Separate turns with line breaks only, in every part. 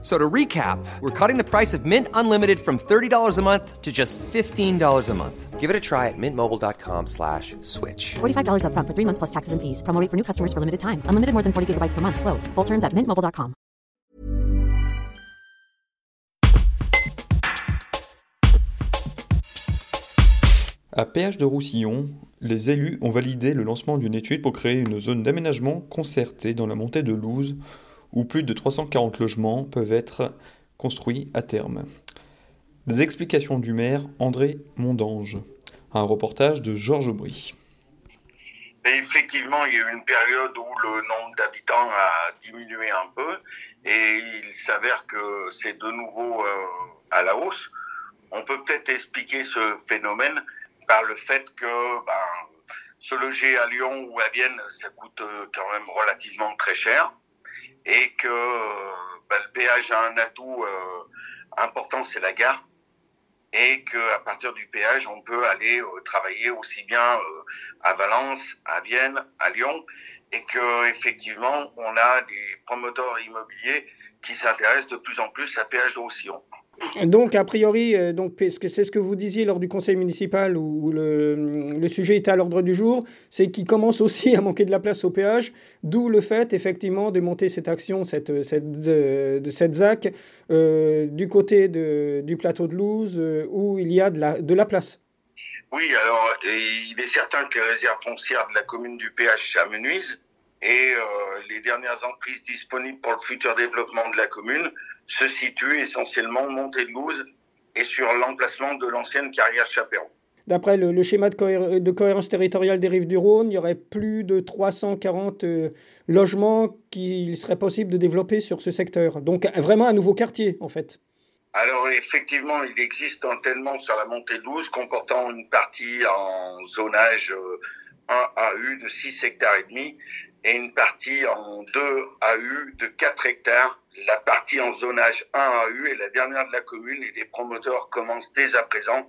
So to recap, we're cutting the price of Mint Unlimited from $30 a month to just $15 a month.
Give it a try at mintmobile.com slash switch.
$45 upfront for three months plus taxes and fees. Promo rate for new customers for limited time. Unlimited more than 40 gigabytes per month. Slows. Full terms at mintmobile.com.
À Péage de Roussillon, les élus ont validé le lancement d'une étude pour créer une zone d'aménagement concertée dans la montée de Louse où plus de 340 logements peuvent être construits à terme. Des explications du maire André Mondange. Un reportage de Georges Aubry.
effectivement, il y a eu une période où le nombre d'habitants a diminué un peu et il s'avère que c'est de nouveau euh, à la hausse. On peut peut-être expliquer ce phénomène par le fait que ben, se loger à Lyon ou à Vienne, ça coûte euh, quand même relativement très cher que bah, le péage a un atout euh, important, c'est la gare, et qu'à partir du péage, on peut aller euh, travailler aussi bien euh, à Valence, à Vienne, à Lyon, et que effectivement, on a des promoteurs immobiliers qui s'intéressent de plus en plus à péage de Roussillon.
Donc, a priori, euh, donc, c'est ce que vous disiez lors du conseil municipal où le, sujet était à l'ordre du jour, c'est qu'il commence aussi à manquer de la place au péage, d'où le fait, effectivement, de monter cette action, cette, cette, de, cette ZAC, euh, du côté de, du plateau de Louse, euh, où il y a de la, de la place.
Oui, alors, il est certain que les réserves foncières de la commune du péage s'amenuisent et les dernières emprises disponibles pour le futur développement de la commune se situe essentiellement montée de Gouze et sur l'emplacement de l'ancienne carrière Chaperon.
D'après le, schéma de, cohérence territoriale des rives du Rhône, il y aurait plus de 340 euh, logements qu'il serait possible de développer sur ce secteur. Donc vraiment un nouveau quartier en fait.
Alors effectivement, il existe un tellement sur la montée de Gouze comportant une partie en zonage 1 euh, de 6 hectares et demi et une partie en 2 AU de 4 hectares la partie en zonage 1 AU est la dernière de la commune et les promoteurs commencent dès à présent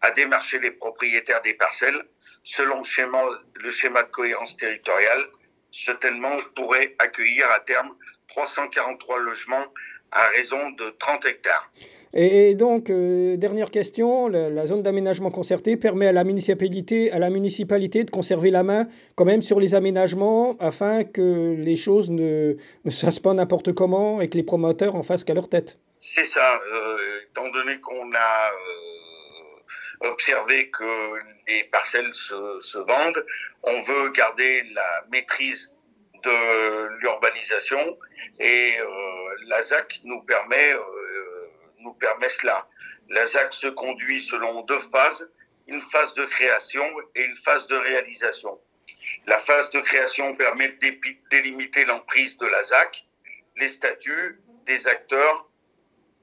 à démarcher les propriétaires des parcelles. Selon le schéma, de cohérence territoriale, ce tellement pourrait accueillir à terme 343 logements à raison de 30 hectares.
Et, donc, euh, dernière question, la, zone d'aménagement concerté permet à la, municipalité, à la municipalité de conserver la main quand même sur les aménagements afin que les choses ne, ne se fassent pas n'importe comment et que les promoteurs en fassent qu'à leur tête.
C'est ça, euh, étant donné qu'on a euh, observé que les parcelles se, se, vendent, on veut garder la maîtrise de l'urbanisation et la ZAC nous permet nous permet cela. La ZAC se conduit selon deux phases, une phase de création et une phase de réalisation. La phase de création permet de délimiter l'emprise de la ZAC, les statuts des acteurs,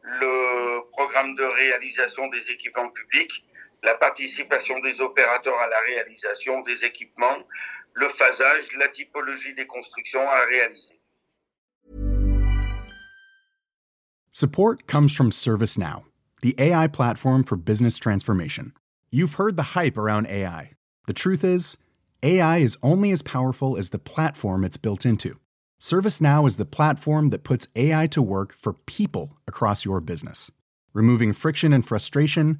le programme de réalisation des équipements publics, la participation des opérateurs à la réalisation des équipements, le phasage, la typologie des constructions à réaliser.
Support comes from ServiceNow, the AI platform for business transformation. You've heard the hype around AI. The truth is, AI is only as powerful as the platform it's built into. ServiceNow is the platform that puts AI to work for people across your business, removing friction and frustration